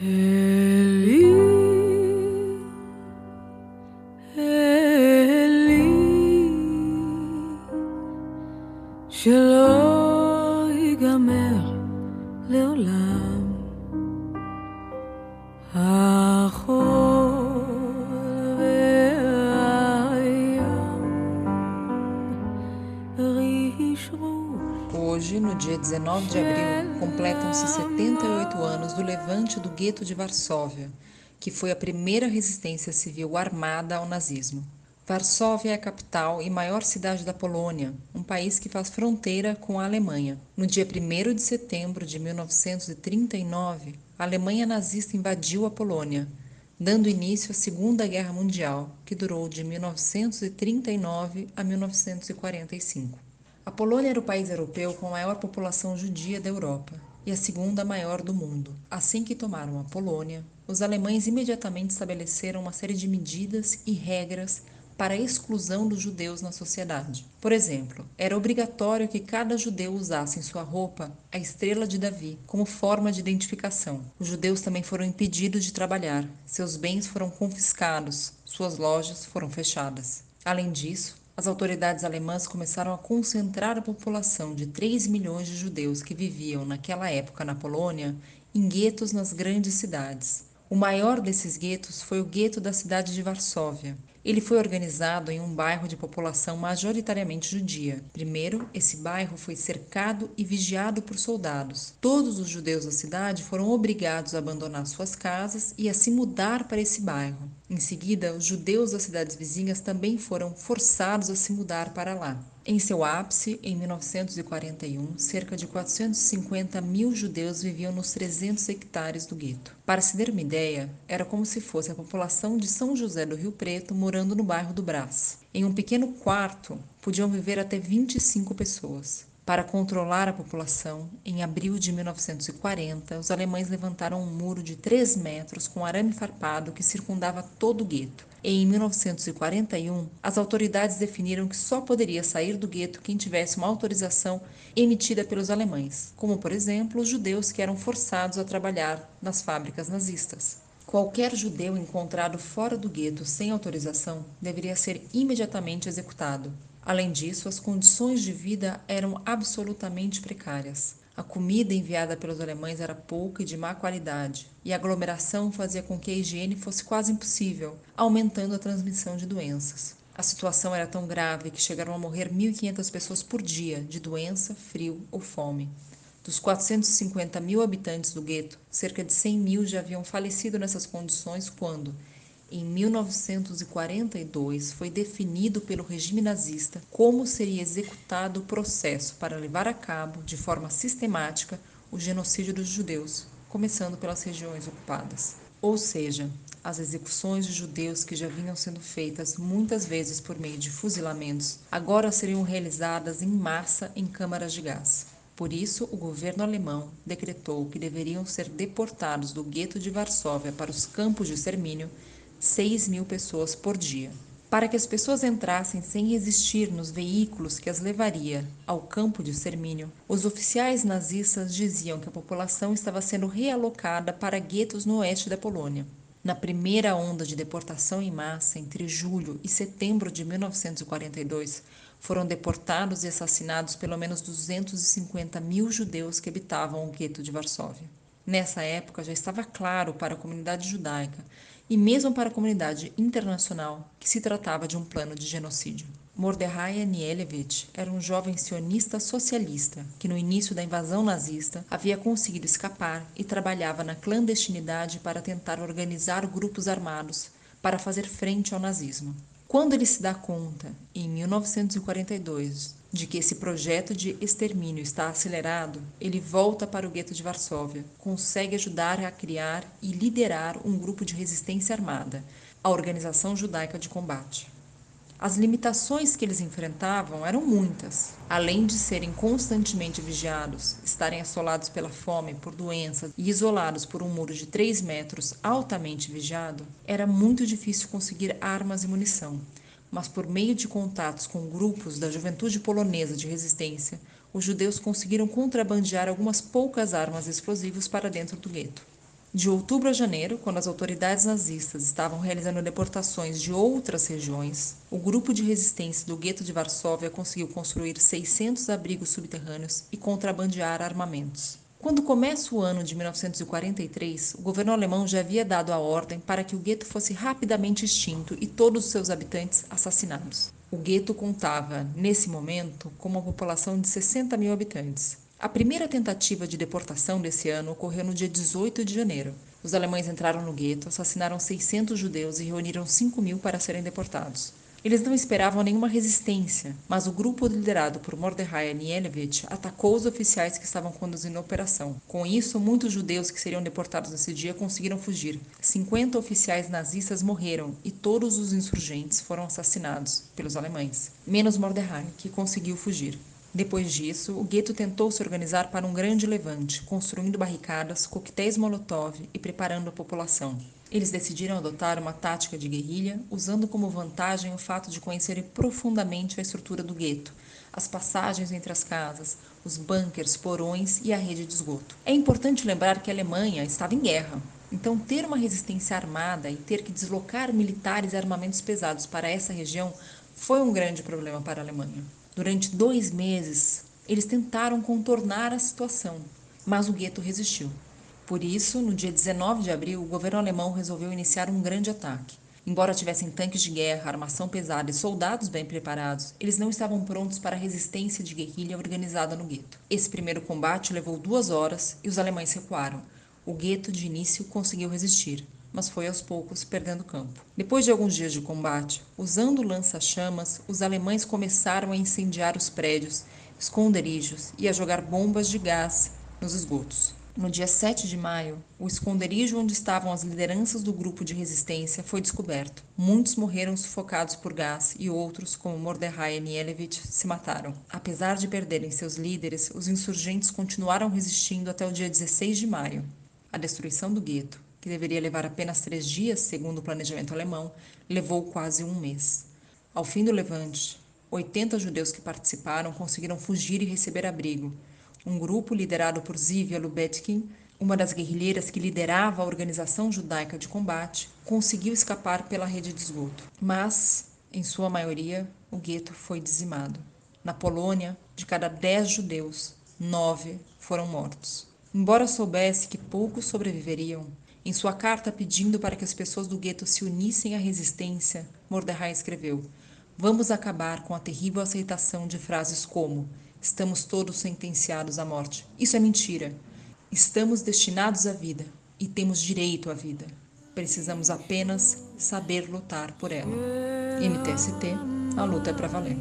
Yeah. 19 de abril, completam-se 78 anos do levante do gueto de Varsóvia, que foi a primeira resistência civil armada ao nazismo. Varsóvia é a capital e maior cidade da Polônia, um país que faz fronteira com a Alemanha. No dia 1 de setembro de 1939, a Alemanha nazista invadiu a Polônia, dando início à Segunda Guerra Mundial, que durou de 1939 a 1945. A Polônia era o país europeu com a maior população judia da Europa e a segunda maior do mundo. Assim que tomaram a Polônia, os alemães imediatamente estabeleceram uma série de medidas e regras para a exclusão dos judeus na sociedade. Por exemplo, era obrigatório que cada judeu usasse em sua roupa a estrela de Davi como forma de identificação. Os judeus também foram impedidos de trabalhar, seus bens foram confiscados, suas lojas foram fechadas. Além disso, as autoridades alemãs começaram a concentrar a população de 3 milhões de judeus que viviam naquela época na Polônia em guetos nas grandes cidades. O maior desses guetos foi o gueto da cidade de Varsóvia. Ele foi organizado em um bairro de população majoritariamente judia. Primeiro, esse bairro foi cercado e vigiado por soldados. Todos os judeus da cidade foram obrigados a abandonar suas casas e a se mudar para esse bairro. Em seguida, os judeus das cidades vizinhas também foram forçados a se mudar para lá. Em seu ápice, em 1941, cerca de 450 mil judeus viviam nos 300 hectares do gueto. Para se ter uma ideia, era como se fosse a população de São José do Rio Preto morando no bairro do Brás. Em um pequeno quarto, podiam viver até 25 pessoas. Para controlar a população, em abril de 1940, os alemães levantaram um muro de 3 metros com arame farpado que circundava todo o gueto. Em 1941, as autoridades definiram que só poderia sair do gueto quem tivesse uma autorização emitida pelos alemães, como, por exemplo, os judeus que eram forçados a trabalhar nas fábricas nazistas. Qualquer judeu encontrado fora do gueto sem autorização deveria ser imediatamente executado. Além disso, as condições de vida eram absolutamente precárias. A comida enviada pelos alemães era pouca e de má qualidade, e a aglomeração fazia com que a higiene fosse quase impossível, aumentando a transmissão de doenças. A situação era tão grave que chegaram a morrer 1.500 pessoas por dia de doença, frio ou fome. Dos 450 mil habitantes do gueto, cerca de 100 mil já haviam falecido nessas condições quando, em 1942, foi definido pelo regime nazista como seria executado o processo para levar a cabo, de forma sistemática, o genocídio dos judeus, começando pelas regiões ocupadas. Ou seja, as execuções de judeus que já vinham sendo feitas muitas vezes por meio de fuzilamentos, agora seriam realizadas em massa em câmaras de gás. Por isso, o governo alemão decretou que deveriam ser deportados do gueto de Varsóvia para os campos de extermínio 6 mil pessoas por dia. Para que as pessoas entrassem sem resistir nos veículos que as levaria ao campo de extermínio, os oficiais nazistas diziam que a população estava sendo realocada para guetos no oeste da Polônia. Na primeira onda de deportação em massa, entre julho e setembro de 1942, foram deportados e assassinados pelo menos 250 mil judeus que habitavam o gueto de Varsóvia. Nessa época já estava claro para a comunidade judaica e mesmo para a comunidade internacional que se tratava de um plano de genocídio. Mordechai Anielewicz era um jovem sionista socialista que, no início da invasão nazista, havia conseguido escapar e trabalhava na clandestinidade para tentar organizar grupos armados para fazer frente ao nazismo. Quando ele se dá conta, em 1942, de que esse projeto de extermínio está acelerado, ele volta para o gueto de Varsóvia, consegue ajudar a criar e liderar um grupo de resistência armada, a Organização Judaica de Combate. As limitações que eles enfrentavam eram muitas. Além de serem constantemente vigiados, estarem assolados pela fome, por doenças e isolados por um muro de 3 metros altamente vigiado, era muito difícil conseguir armas e munição mas por meio de contatos com grupos da juventude polonesa de resistência, os judeus conseguiram contrabandear algumas poucas armas explosivas para dentro do gueto. De outubro a janeiro, quando as autoridades nazistas estavam realizando deportações de outras regiões, o grupo de resistência do gueto de Varsóvia conseguiu construir 600 abrigos subterrâneos e contrabandear armamentos. Quando começa o ano de 1943, o governo alemão já havia dado a ordem para que o gueto fosse rapidamente extinto e todos os seus habitantes assassinados. O gueto contava, nesse momento, com uma população de 60 mil habitantes. A primeira tentativa de deportação desse ano ocorreu no dia 18 de janeiro. Os alemães entraram no gueto, assassinaram 600 judeus e reuniram 5 mil para serem deportados. Eles não esperavam nenhuma resistência, mas o grupo liderado por Mordechai Anielewicz atacou os oficiais que estavam conduzindo a operação. Com isso, muitos judeus que seriam deportados nesse dia conseguiram fugir. 50 oficiais nazistas morreram e todos os insurgentes foram assassinados pelos alemães, menos Mordechai, que conseguiu fugir. Depois disso, o gueto tentou se organizar para um grande levante, construindo barricadas, coquetéis Molotov e preparando a população. Eles decidiram adotar uma tática de guerrilha, usando como vantagem o fato de conhecerem profundamente a estrutura do gueto, as passagens entre as casas, os bunkers, porões e a rede de esgoto. É importante lembrar que a Alemanha estava em guerra, então ter uma resistência armada e ter que deslocar militares e armamentos pesados para essa região foi um grande problema para a Alemanha. Durante dois meses, eles tentaram contornar a situação, mas o gueto resistiu. Por isso, no dia 19 de abril, o governo alemão resolveu iniciar um grande ataque. Embora tivessem tanques de guerra, armação pesada e soldados bem preparados, eles não estavam prontos para a resistência de guerrilha organizada no gueto. Esse primeiro combate levou duas horas e os alemães recuaram. O gueto, de início, conseguiu resistir, mas foi aos poucos perdendo campo. Depois de alguns dias de combate, usando lança-chamas, os alemães começaram a incendiar os prédios, esconderijos e a jogar bombas de gás nos esgotos. No dia 7 de maio, o esconderijo onde estavam as lideranças do grupo de resistência foi descoberto. Muitos morreram sufocados por gás e outros, como Mordechai Anielewicz, se mataram. Apesar de perderem seus líderes, os insurgentes continuaram resistindo até o dia 16 de maio. A destruição do gueto que deveria levar apenas três dias, segundo o planejamento alemão, levou quase um mês. Ao fim do levante, 80 judeus que participaram conseguiram fugir e receber abrigo. Um grupo liderado por Zivia Lubetkin, uma das guerrilheiras que liderava a organização judaica de combate, conseguiu escapar pela rede de esgoto. Mas, em sua maioria, o gueto foi dizimado. Na Polônia, de cada dez judeus, nove foram mortos. Embora soubesse que poucos sobreviveriam, em sua carta pedindo para que as pessoas do gueto se unissem à resistência, Mordecai escreveu: Vamos acabar com a terrível aceitação de frases como: Estamos todos sentenciados à morte. Isso é mentira. Estamos destinados à vida e temos direito à vida. Precisamos apenas saber lutar por ela. MTST, a luta é para valer.